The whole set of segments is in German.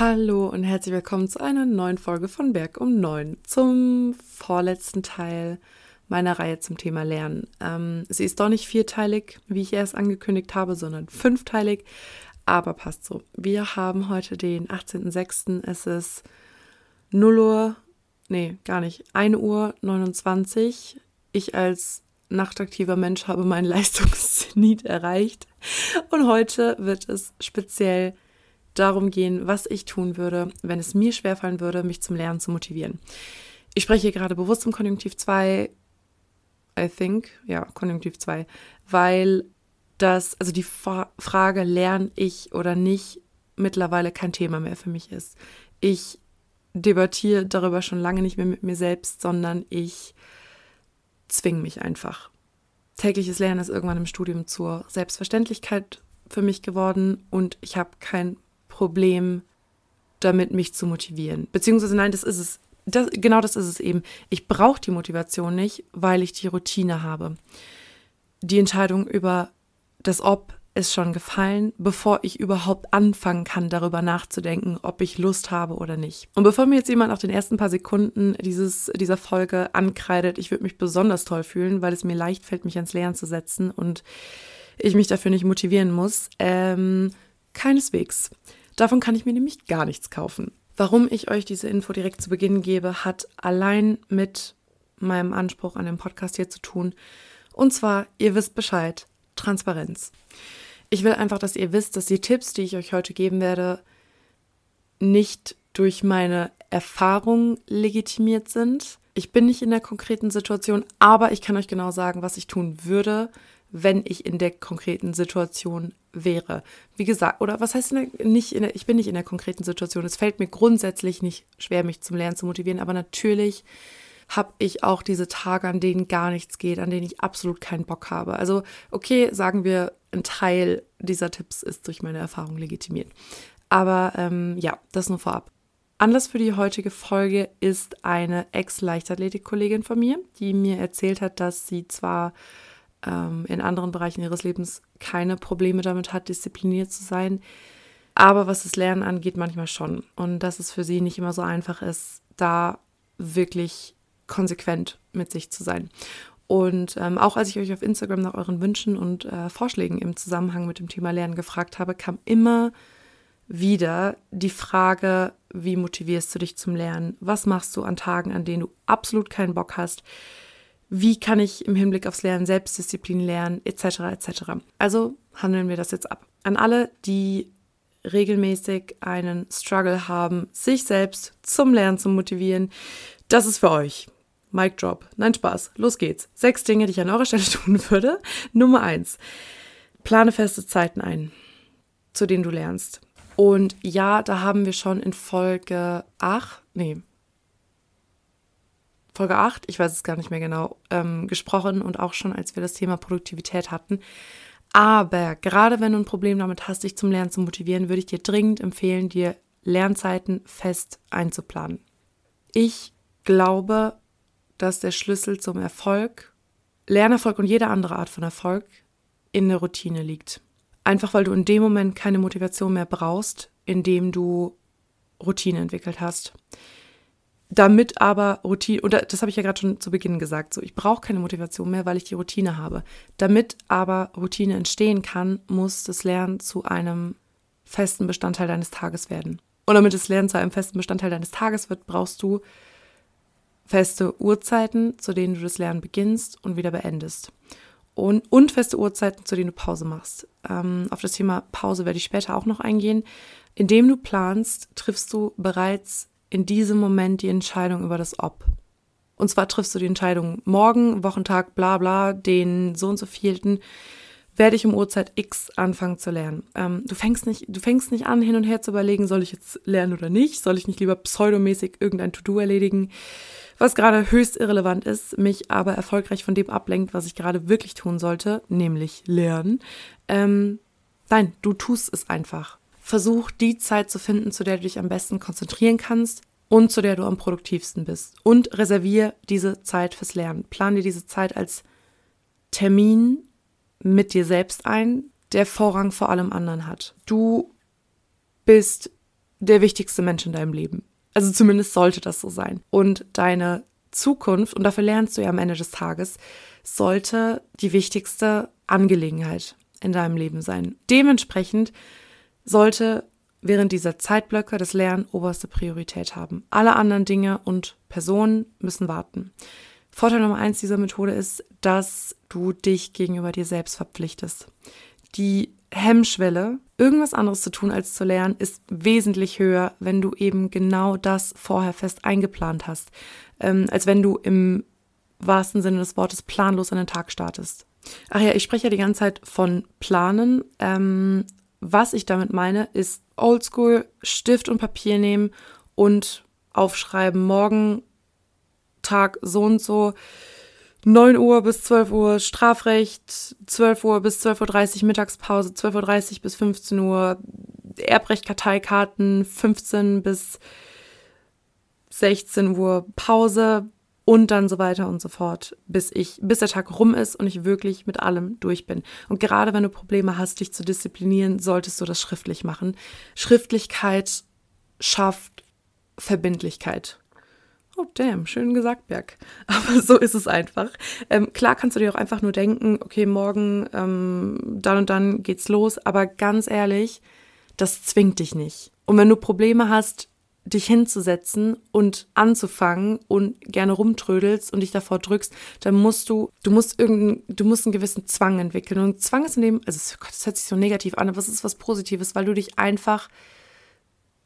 Hallo und herzlich willkommen zu einer neuen Folge von Berg um 9 zum vorletzten Teil meiner Reihe zum Thema Lernen. Ähm, sie ist doch nicht vierteilig, wie ich erst angekündigt habe, sondern fünfteilig, aber passt so. Wir haben heute den 18.06. Es ist 0 Uhr, nee, gar nicht, 1 Uhr 29. Ich als nachtaktiver Mensch habe meinen Leistungsnied erreicht und heute wird es speziell darum gehen, was ich tun würde, wenn es mir schwerfallen würde, mich zum Lernen zu motivieren. Ich spreche gerade bewusst im Konjunktiv 2, I think, ja, Konjunktiv 2, weil das, also die Fra Frage, lerne ich oder nicht, mittlerweile kein Thema mehr für mich ist. Ich debattiere darüber schon lange nicht mehr mit mir selbst, sondern ich zwinge mich einfach. Tägliches Lernen ist irgendwann im Studium zur Selbstverständlichkeit für mich geworden und ich habe kein Problem damit, mich zu motivieren. Beziehungsweise nein, das ist es. Das, genau das ist es eben. Ich brauche die Motivation nicht, weil ich die Routine habe. Die Entscheidung über das Ob ist schon gefallen, bevor ich überhaupt anfangen kann, darüber nachzudenken, ob ich Lust habe oder nicht. Und bevor mir jetzt jemand nach den ersten paar Sekunden dieses, dieser Folge ankreidet, ich würde mich besonders toll fühlen, weil es mir leicht fällt, mich ans Lernen zu setzen und ich mich dafür nicht motivieren muss. Ähm, keineswegs. Davon kann ich mir nämlich gar nichts kaufen. Warum ich euch diese Info direkt zu Beginn gebe, hat allein mit meinem Anspruch an dem Podcast hier zu tun. Und zwar, ihr wisst Bescheid, Transparenz. Ich will einfach, dass ihr wisst, dass die Tipps, die ich euch heute geben werde, nicht durch meine Erfahrung legitimiert sind. Ich bin nicht in der konkreten Situation, aber ich kann euch genau sagen, was ich tun würde, wenn ich in der konkreten Situation wäre. Wie gesagt, oder was heißt nicht in der, ich bin nicht in der konkreten Situation. Es fällt mir grundsätzlich nicht schwer, mich zum Lernen zu motivieren, aber natürlich habe ich auch diese Tage, an denen gar nichts geht, an denen ich absolut keinen Bock habe. Also, okay, sagen wir, ein Teil dieser Tipps ist durch meine Erfahrung legitimiert. Aber ähm, ja, das nur vorab. Anlass für die heutige Folge ist eine Ex-Leichtathletik-Kollegin von mir, die mir erzählt hat, dass sie zwar ähm, in anderen Bereichen ihres Lebens keine Probleme damit hat, diszipliniert zu sein. Aber was das Lernen angeht, manchmal schon. Und dass es für sie nicht immer so einfach ist, da wirklich konsequent mit sich zu sein. Und ähm, auch als ich euch auf Instagram nach euren Wünschen und äh, Vorschlägen im Zusammenhang mit dem Thema Lernen gefragt habe, kam immer wieder die Frage, wie motivierst du dich zum Lernen? Was machst du an Tagen, an denen du absolut keinen Bock hast? Wie kann ich im Hinblick aufs Lernen Selbstdisziplin lernen, etc. etc. Also handeln wir das jetzt ab. An alle, die regelmäßig einen Struggle haben, sich selbst zum Lernen zu motivieren, das ist für euch. Mic Drop. Nein, Spaß. Los geht's. Sechs Dinge, die ich an eurer Stelle tun würde. Nummer eins. Plane feste Zeiten ein, zu denen du lernst. Und ja, da haben wir schon in Folge 8, nee, Folge 8, ich weiß es gar nicht mehr genau, ähm, gesprochen und auch schon, als wir das Thema Produktivität hatten. Aber gerade wenn du ein Problem damit hast, dich zum Lernen zu motivieren, würde ich dir dringend empfehlen, dir Lernzeiten fest einzuplanen. Ich glaube, dass der Schlüssel zum Erfolg, Lernerfolg und jede andere Art von Erfolg in der Routine liegt. Einfach weil du in dem Moment keine Motivation mehr brauchst, indem du Routine entwickelt hast damit aber Routine, und das habe ich ja gerade schon zu Beginn gesagt, so ich brauche keine Motivation mehr, weil ich die Routine habe. Damit aber Routine entstehen kann, muss das Lernen zu einem festen Bestandteil deines Tages werden. Und damit das Lernen zu einem festen Bestandteil deines Tages wird, brauchst du feste Uhrzeiten, zu denen du das Lernen beginnst und wieder beendest. Und, und feste Uhrzeiten, zu denen du Pause machst. Ähm, auf das Thema Pause werde ich später auch noch eingehen. Indem du planst, triffst du bereits in diesem Moment die Entscheidung über das Ob. Und zwar triffst du die Entscheidung, morgen, Wochentag, bla bla, den so und so vielten, werde ich um Uhrzeit X anfangen zu lernen. Ähm, du, fängst nicht, du fängst nicht an, hin und her zu überlegen, soll ich jetzt lernen oder nicht? Soll ich nicht lieber pseudomäßig irgendein To-Do erledigen? Was gerade höchst irrelevant ist, mich aber erfolgreich von dem ablenkt, was ich gerade wirklich tun sollte, nämlich lernen. Ähm, nein, du tust es einfach. Versuch die Zeit zu finden, zu der du dich am besten konzentrieren kannst und zu der du am produktivsten bist. Und reservier diese Zeit fürs Lernen. Plan dir diese Zeit als Termin mit dir selbst ein, der Vorrang vor allem anderen hat. Du bist der wichtigste Mensch in deinem Leben. Also zumindest sollte das so sein. Und deine Zukunft, und dafür lernst du ja am Ende des Tages, sollte die wichtigste Angelegenheit in deinem Leben sein. Dementsprechend sollte während dieser Zeitblöcke das Lernen oberste Priorität haben. Alle anderen Dinge und Personen müssen warten. Vorteil Nummer eins dieser Methode ist, dass du dich gegenüber dir selbst verpflichtest. Die Hemmschwelle, irgendwas anderes zu tun als zu lernen, ist wesentlich höher, wenn du eben genau das vorher fest eingeplant hast, ähm, als wenn du im wahrsten Sinne des Wortes planlos an den Tag startest. Ach ja, ich spreche ja die ganze Zeit von Planen. Ähm, was ich damit meine, ist oldschool Stift und Papier nehmen und aufschreiben. Morgen Tag so und so 9 Uhr bis 12 Uhr Strafrecht, 12 Uhr bis 12.30 Uhr Mittagspause, 12.30 Uhr bis 15 Uhr Erbrechtkarteikarten, 15 bis 16 Uhr Pause und dann so weiter und so fort, bis ich, bis der Tag rum ist und ich wirklich mit allem durch bin. Und gerade wenn du Probleme hast, dich zu disziplinieren, solltest du das schriftlich machen. Schriftlichkeit schafft Verbindlichkeit. Oh, damn, schön gesagt, Berg. Aber so ist es einfach. Ähm, klar kannst du dir auch einfach nur denken, okay, morgen, ähm, dann und dann geht's los. Aber ganz ehrlich, das zwingt dich nicht. Und wenn du Probleme hast, dich hinzusetzen und anzufangen und gerne rumtrödelst und dich davor drückst, dann musst du, du musst irgendeinen, du musst einen gewissen Zwang entwickeln. Und Zwang ist in dem, also Gott, das hört sich so negativ an, aber es ist was Positives, weil du dich einfach,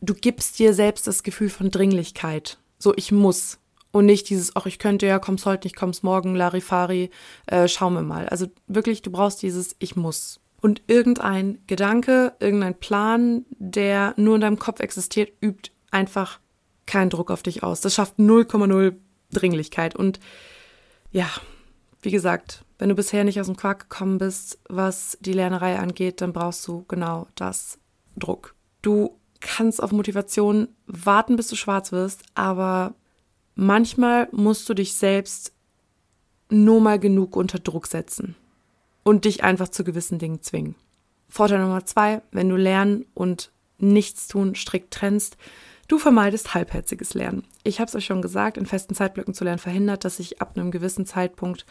du gibst dir selbst das Gefühl von Dringlichkeit. So, ich muss. Und nicht dieses, ach, ich könnte ja, komm's heute nicht, komm's morgen, Larifari, äh, schauen wir mal. Also wirklich, du brauchst dieses, ich muss. Und irgendein Gedanke, irgendein Plan, der nur in deinem Kopf existiert, übt einfach keinen Druck auf dich aus. Das schafft 0,0 Dringlichkeit. Und ja, wie gesagt, wenn du bisher nicht aus dem Quark gekommen bist, was die Lernerei angeht, dann brauchst du genau das Druck. Du kannst auf Motivation warten, bis du schwarz wirst, aber manchmal musst du dich selbst nur mal genug unter Druck setzen und dich einfach zu gewissen Dingen zwingen. Vorteil Nummer zwei, wenn du Lernen und Nichtstun strikt trennst, du vermeidest halbherziges Lernen. Ich habe es euch schon gesagt, in festen Zeitblöcken zu lernen verhindert, dass sich ab einem gewissen Zeitpunkt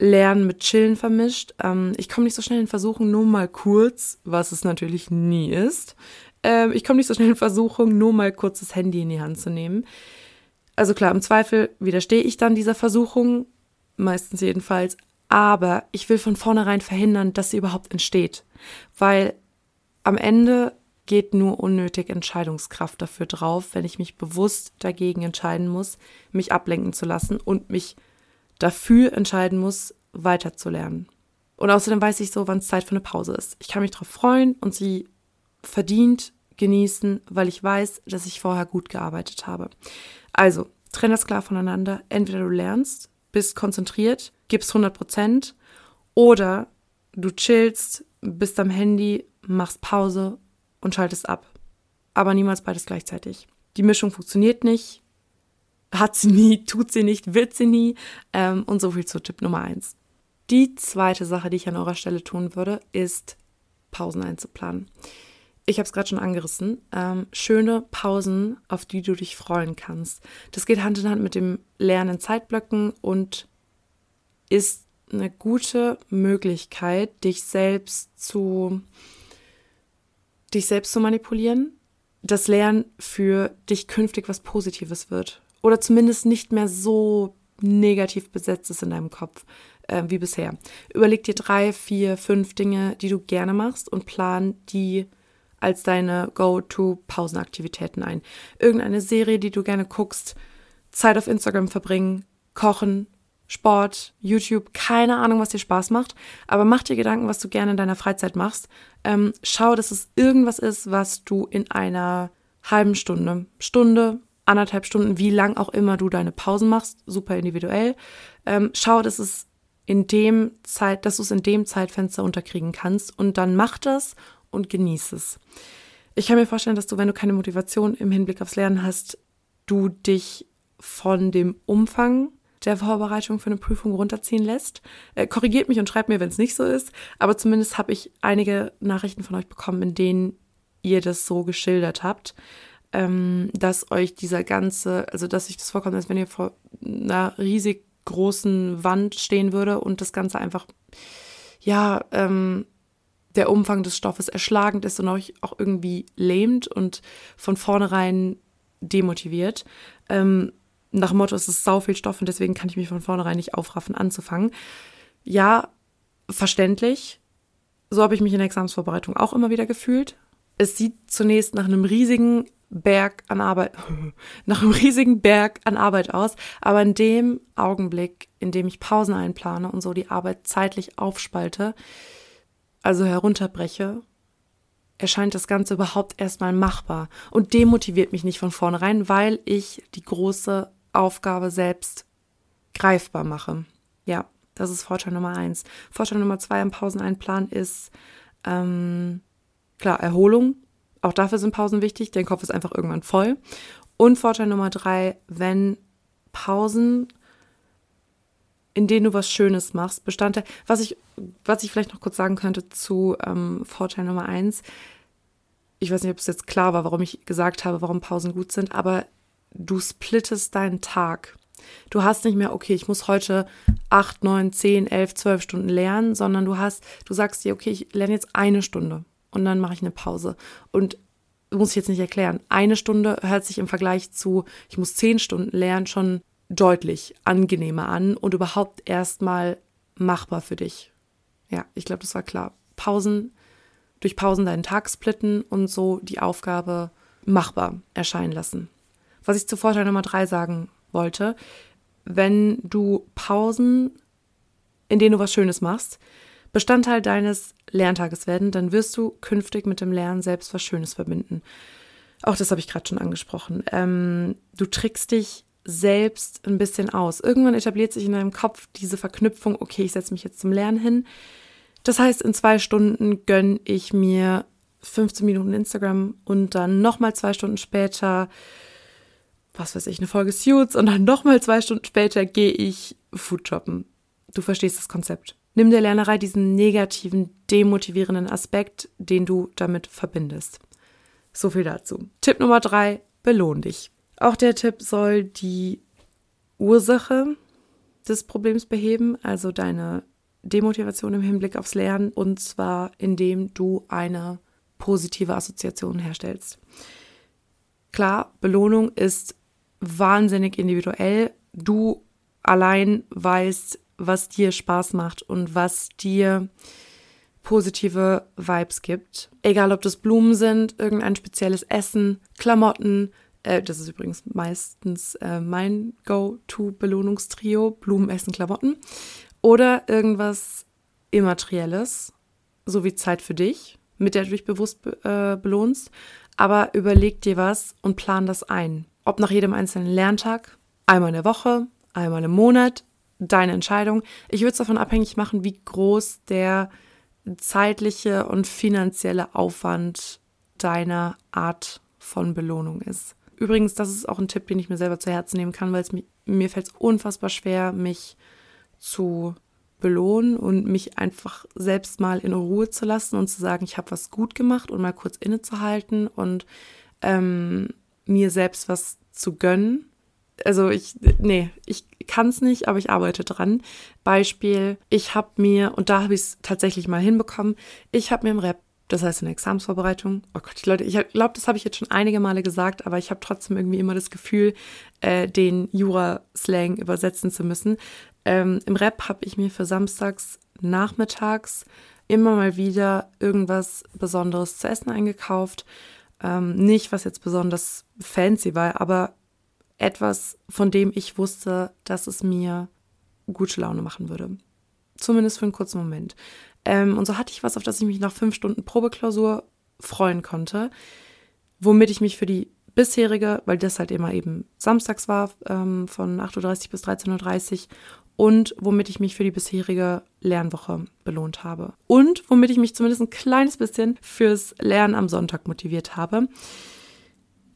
Lernen mit Chillen vermischt. Ähm, ich komme nicht so schnell in Versuchung, nur mal kurz, was es natürlich nie ist, ähm, ich komme nicht so schnell in Versuchung, nur mal kurz das Handy in die Hand zu nehmen. Also klar, im Zweifel widerstehe ich dann dieser Versuchung, meistens jedenfalls, aber ich will von vornherein verhindern, dass sie überhaupt entsteht, weil am Ende geht nur unnötig Entscheidungskraft dafür drauf, wenn ich mich bewusst dagegen entscheiden muss, mich ablenken zu lassen und mich dafür entscheiden muss, weiterzulernen. Und außerdem weiß ich so, wann es Zeit für eine Pause ist. Ich kann mich darauf freuen und sie verdient genießen, weil ich weiß, dass ich vorher gut gearbeitet habe. Also, trenn das klar voneinander. Entweder du lernst, bist konzentriert, gibst 100 Prozent oder du chillst, bist am Handy, machst Pause und schaltest ab. Aber niemals beides gleichzeitig. Die Mischung funktioniert nicht, hat sie nie, tut sie nicht, wird sie nie. Ähm, und so viel zu Tipp Nummer eins. Die zweite Sache, die ich an eurer Stelle tun würde, ist Pausen einzuplanen ich habe es gerade schon angerissen, ähm, schöne Pausen, auf die du dich freuen kannst. Das geht Hand in Hand mit dem Lernen Zeitblöcken und ist eine gute Möglichkeit, dich selbst zu dich selbst zu manipulieren, das Lernen für dich künftig was Positives wird oder zumindest nicht mehr so negativ besetzt ist in deinem Kopf äh, wie bisher. Überleg dir drei, vier, fünf Dinge, die du gerne machst und plan die als deine Go-To-Pausenaktivitäten ein. Irgendeine Serie, die du gerne guckst, Zeit auf Instagram verbringen, kochen, Sport, YouTube, keine Ahnung, was dir Spaß macht, aber mach dir Gedanken, was du gerne in deiner Freizeit machst. Ähm, schau, dass es irgendwas ist, was du in einer halben Stunde, Stunde, anderthalb Stunden, wie lang auch immer du deine Pausen machst, super individuell. Ähm, schau, dass es in dem Zeit, dass du es in dem Zeitfenster unterkriegen kannst und dann mach das und genieße es. Ich kann mir vorstellen, dass du, wenn du keine Motivation im Hinblick aufs Lernen hast, du dich von dem Umfang der Vorbereitung für eine Prüfung runterziehen lässt. Äh, korrigiert mich und schreibt mir, wenn es nicht so ist. Aber zumindest habe ich einige Nachrichten von euch bekommen, in denen ihr das so geschildert habt, ähm, dass euch dieser ganze, also dass sich das vorkommt, als wenn ihr vor einer riesig großen Wand stehen würde und das Ganze einfach, ja, ähm, der Umfang des Stoffes erschlagend ist und euch auch irgendwie lähmt und von vornherein demotiviert. Ähm, nach dem Motto, es ist sau viel Stoff und deswegen kann ich mich von vornherein nicht aufraffen, anzufangen. Ja, verständlich. So habe ich mich in der Examensvorbereitung auch immer wieder gefühlt. Es sieht zunächst nach einem riesigen Berg an Arbeit, nach einem riesigen Berg an Arbeit aus, aber in dem Augenblick, in dem ich Pausen einplane und so die Arbeit zeitlich aufspalte, also herunterbreche, erscheint das Ganze überhaupt erstmal machbar und demotiviert mich nicht von vornherein, weil ich die große Aufgabe selbst greifbar mache. Ja, das ist Vorteil Nummer eins. Vorteil Nummer zwei am Pauseneinplan ist, ähm, klar, Erholung. Auch dafür sind Pausen wichtig. Dein Kopf ist einfach irgendwann voll. Und Vorteil Nummer drei, wenn Pausen, in denen du was Schönes machst, Bestandteil, was ich, was ich vielleicht noch kurz sagen könnte zu ähm, Vorteil Nummer eins. Ich weiß nicht, ob es jetzt klar war, warum ich gesagt habe, warum Pausen gut sind, aber du splittest deinen Tag. Du hast nicht mehr, okay, ich muss heute acht, neun, zehn, elf, zwölf Stunden lernen, sondern du hast, du sagst dir, okay, ich lerne jetzt eine Stunde und dann mache ich eine Pause. Und muss ich jetzt nicht erklären. Eine Stunde hört sich im Vergleich zu, ich muss zehn Stunden lernen, schon deutlich angenehmer an und überhaupt erstmal machbar für dich. Ja, ich glaube, das war klar. Pausen, durch Pausen deinen Tag splitten und so die Aufgabe machbar erscheinen lassen. Was ich zu Vorteil Nummer drei sagen wollte, wenn du Pausen, in denen du was Schönes machst, Bestandteil deines Lerntages werden, dann wirst du künftig mit dem Lernen selbst was Schönes verbinden. Auch das habe ich gerade schon angesprochen. Ähm, du trickst dich selbst ein bisschen aus. Irgendwann etabliert sich in deinem Kopf diese Verknüpfung, okay, ich setze mich jetzt zum Lernen hin. Das heißt, in zwei Stunden gönne ich mir 15 Minuten Instagram und dann nochmal zwei Stunden später was weiß ich, eine Folge Suits und dann nochmal zwei Stunden später gehe ich Food shoppen. Du verstehst das Konzept. Nimm der Lernerei diesen negativen, demotivierenden Aspekt, den du damit verbindest. So viel dazu. Tipp Nummer drei, belohn dich. Auch der Tipp soll die Ursache des Problems beheben, also deine Demotivation im Hinblick aufs Lernen, und zwar indem du eine positive Assoziation herstellst. Klar, Belohnung ist wahnsinnig individuell. Du allein weißt, was dir Spaß macht und was dir positive Vibes gibt. Egal, ob das Blumen sind, irgendein spezielles Essen, Klamotten. Äh, das ist übrigens meistens äh, mein Go-To-Belohnungstrio: Blumen, Essen, Klamotten. Oder irgendwas Immaterielles, so wie Zeit für dich, mit der du dich bewusst äh, belohnst. Aber überleg dir was und plan das ein. Ob nach jedem einzelnen Lerntag, einmal in der Woche, einmal im Monat, deine Entscheidung. Ich würde es davon abhängig machen, wie groß der zeitliche und finanzielle Aufwand deiner Art von Belohnung ist. Übrigens, das ist auch ein Tipp, den ich mir selber zu Herzen nehmen kann, weil es mir, mir fällt es unfassbar schwer, mich zu belohnen und mich einfach selbst mal in Ruhe zu lassen und zu sagen, ich habe was gut gemacht und mal kurz innezuhalten und ähm, mir selbst was zu gönnen. Also ich, nee, ich kann es nicht, aber ich arbeite dran. Beispiel, ich habe mir, und da habe ich es tatsächlich mal hinbekommen, ich habe mir im Rap, das heißt in der Examsvorbereitung, oh Gott, Leute, ich glaube, das habe ich jetzt schon einige Male gesagt, aber ich habe trotzdem irgendwie immer das Gefühl, äh, den Jura-Slang übersetzen zu müssen. Ähm, Im Rap habe ich mir für samstags nachmittags immer mal wieder irgendwas Besonderes zu essen eingekauft ähm, nicht, was jetzt besonders fancy war, aber etwas, von dem ich wusste, dass es mir gute Laune machen würde. Zumindest für einen kurzen Moment. Ähm, und so hatte ich was, auf das ich mich nach fünf Stunden Probeklausur freuen konnte, womit ich mich für die bisherige, weil das halt immer eben samstags war, ähm, von 8.30 Uhr bis 13.30 Uhr und womit ich mich für die bisherige Lernwoche belohnt habe. Und womit ich mich zumindest ein kleines bisschen fürs Lernen am Sonntag motiviert habe.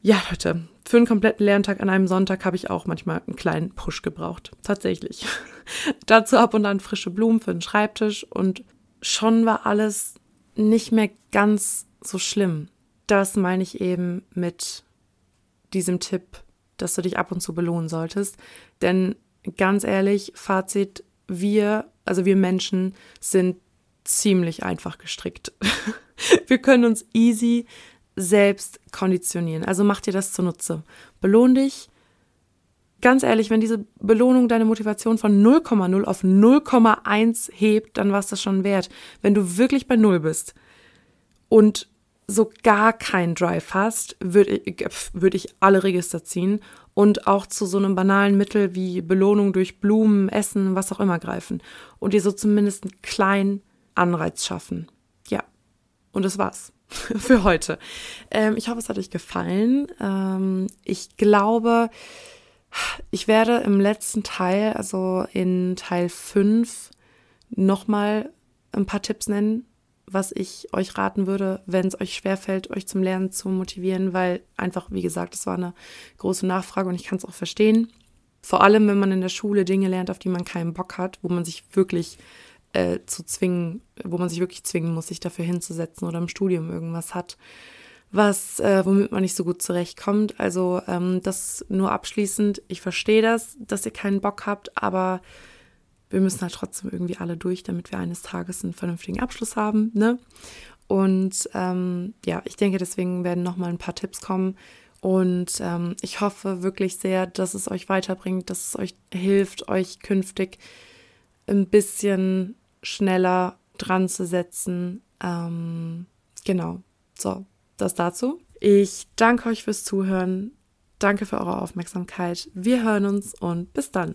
Ja, Leute, für einen kompletten Lerntag an einem Sonntag habe ich auch manchmal einen kleinen Push gebraucht. Tatsächlich. Dazu ab und an frische Blumen für den Schreibtisch und schon war alles nicht mehr ganz so schlimm. das meine ich eben mit diesem Tipp, dass du dich ab und zu belohnen solltest. Denn ganz ehrlich, Fazit, wir, also wir Menschen sind ziemlich einfach gestrickt. wir können uns easy selbst konditionieren. Also mach dir das zunutze. Belohn dich. Ganz ehrlich, wenn diese Belohnung deine Motivation von 0,0 auf 0,1 hebt, dann war es das schon wert. Wenn du wirklich bei 0 bist und so gar keinen Drive hast, würde ich, würd ich alle Register ziehen und auch zu so einem banalen Mittel wie Belohnung durch Blumen, Essen, was auch immer greifen und dir so zumindest einen kleinen Anreiz schaffen. Ja, und das war's für heute. Ähm, ich hoffe, es hat euch gefallen. Ähm, ich glaube, ich werde im letzten Teil, also in Teil 5, nochmal ein paar Tipps nennen, was ich euch raten würde, wenn es euch schwerfällt, euch zum Lernen zu motivieren, weil einfach, wie gesagt, es war eine große Nachfrage und ich kann es auch verstehen. Vor allem, wenn man in der Schule Dinge lernt, auf die man keinen Bock hat, wo man sich wirklich äh, zu zwingen, wo man sich wirklich zwingen muss, sich dafür hinzusetzen oder im Studium irgendwas hat, was, äh, womit man nicht so gut zurechtkommt. Also ähm, das nur abschließend, ich verstehe das, dass ihr keinen Bock habt, aber wir müssen halt trotzdem irgendwie alle durch, damit wir eines Tages einen vernünftigen Abschluss haben. Ne? Und ähm, ja, ich denke, deswegen werden nochmal ein paar Tipps kommen. Und ähm, ich hoffe wirklich sehr, dass es euch weiterbringt, dass es euch hilft, euch künftig ein bisschen schneller dran zu setzen. Ähm, genau. So, das dazu. Ich danke euch fürs Zuhören. Danke für eure Aufmerksamkeit. Wir hören uns und bis dann.